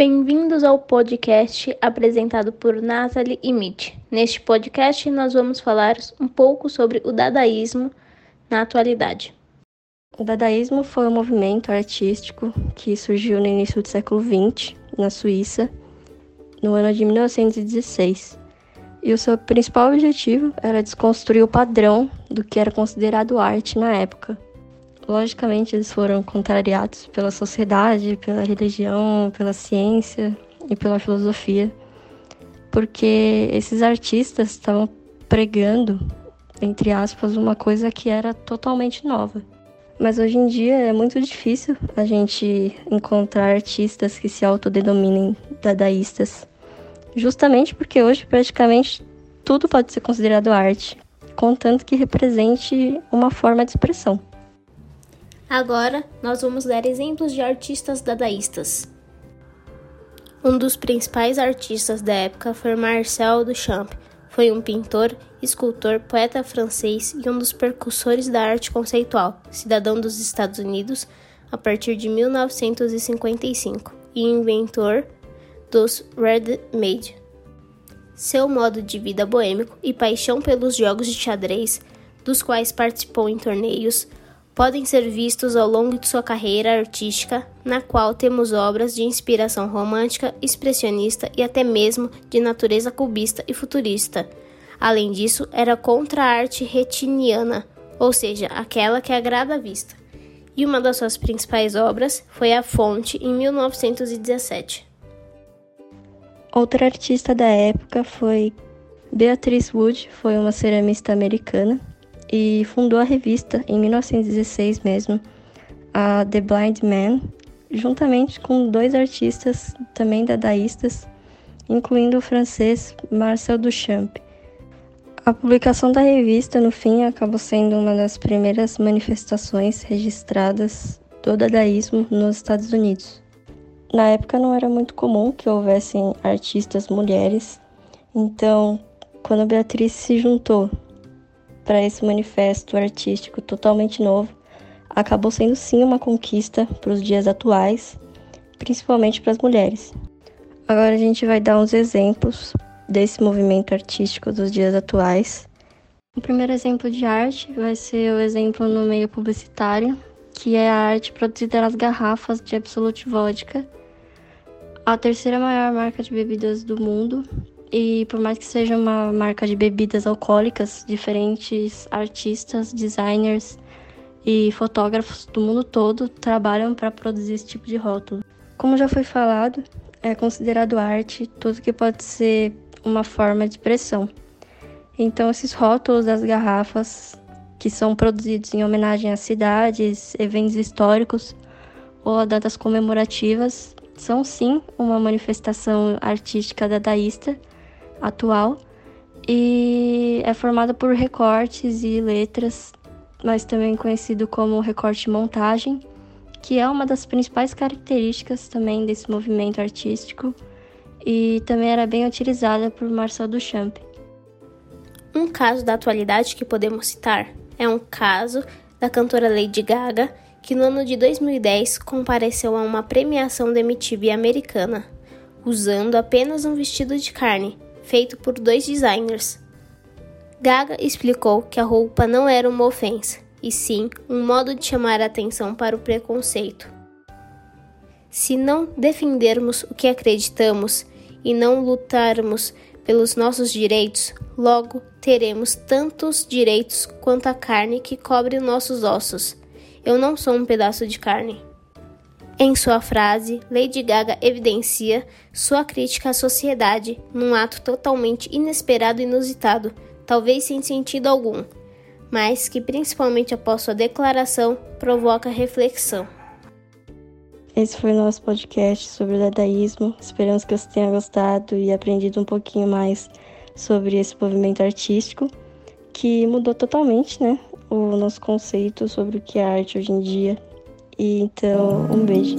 Bem-vindos ao podcast apresentado por Nathalie e Mitch. Neste podcast, nós vamos falar um pouco sobre o dadaísmo na atualidade. O dadaísmo foi um movimento artístico que surgiu no início do século XX, na Suíça, no ano de 1916. E o seu principal objetivo era desconstruir o padrão do que era considerado arte na época. Logicamente, eles foram contrariados pela sociedade, pela religião, pela ciência e pela filosofia, porque esses artistas estavam pregando, entre aspas, uma coisa que era totalmente nova. Mas hoje em dia é muito difícil a gente encontrar artistas que se autodenominem dadaístas. Justamente porque hoje praticamente tudo pode ser considerado arte, contanto que represente uma forma de expressão. Agora, nós vamos dar exemplos de artistas dadaístas. Um dos principais artistas da época foi Marcel Duchamp. Foi um pintor, escultor, poeta francês e um dos precursores da arte conceitual, cidadão dos Estados Unidos a partir de 1955 e inventor dos ready-made. Seu modo de vida boêmico e paixão pelos jogos de xadrez, dos quais participou em torneios, podem ser vistos ao longo de sua carreira artística, na qual temos obras de inspiração romântica, expressionista e até mesmo de natureza cubista e futurista. Além disso, era contra a arte retiniana, ou seja, aquela que agrada à vista. E uma das suas principais obras foi A Fonte, em 1917. Outra artista da época foi Beatrice Wood, foi uma ceramista americana e fundou a revista em 1916 mesmo, a The Blind Man, juntamente com dois artistas também dadaístas, incluindo o francês Marcel Duchamp. A publicação da revista, no fim, acabou sendo uma das primeiras manifestações registradas do dadaísmo nos Estados Unidos. Na época não era muito comum que houvessem artistas mulheres, então, quando Beatriz se juntou para esse manifesto artístico totalmente novo, acabou sendo sim uma conquista para os dias atuais, principalmente para as mulheres. Agora a gente vai dar uns exemplos desse movimento artístico dos dias atuais. O primeiro exemplo de arte vai ser o exemplo no meio publicitário, que é a arte produzida nas garrafas de Absolute Vodka, a terceira maior marca de bebidas do mundo, e por mais que seja uma marca de bebidas alcoólicas, diferentes artistas, designers e fotógrafos do mundo todo trabalham para produzir esse tipo de rótulo. Como já foi falado, é considerado arte tudo que pode ser uma forma de expressão. Então, esses rótulos das garrafas, que são produzidos em homenagem a cidades, eventos históricos ou a datas comemorativas, são sim uma manifestação artística dadaísta atual e é formada por recortes e letras, mas também conhecido como recorte montagem, que é uma das principais características também desse movimento artístico e também era bem utilizada por Marcel Duchamp. Um caso da atualidade que podemos citar é um caso da cantora Lady Gaga, que no ano de 2010 compareceu a uma premiação da MTV americana, usando apenas um vestido de carne, feito por dois designers. Gaga explicou que a roupa não era uma ofensa, e sim um modo de chamar a atenção para o preconceito. Se não defendermos o que acreditamos e não lutarmos pelos nossos direitos, logo teremos tantos direitos quanto a carne que cobre nossos ossos. Eu não sou um pedaço de carne. Em sua frase, Lady Gaga evidencia sua crítica à sociedade num ato totalmente inesperado e inusitado, talvez sem sentido algum, mas que, principalmente após sua declaração, provoca reflexão. Esse foi o nosso podcast sobre o dadaísmo. Esperamos que você tenha gostado e aprendido um pouquinho mais sobre esse movimento artístico que mudou totalmente, né, o nosso conceito sobre o que é arte hoje em dia. E então, um beijo.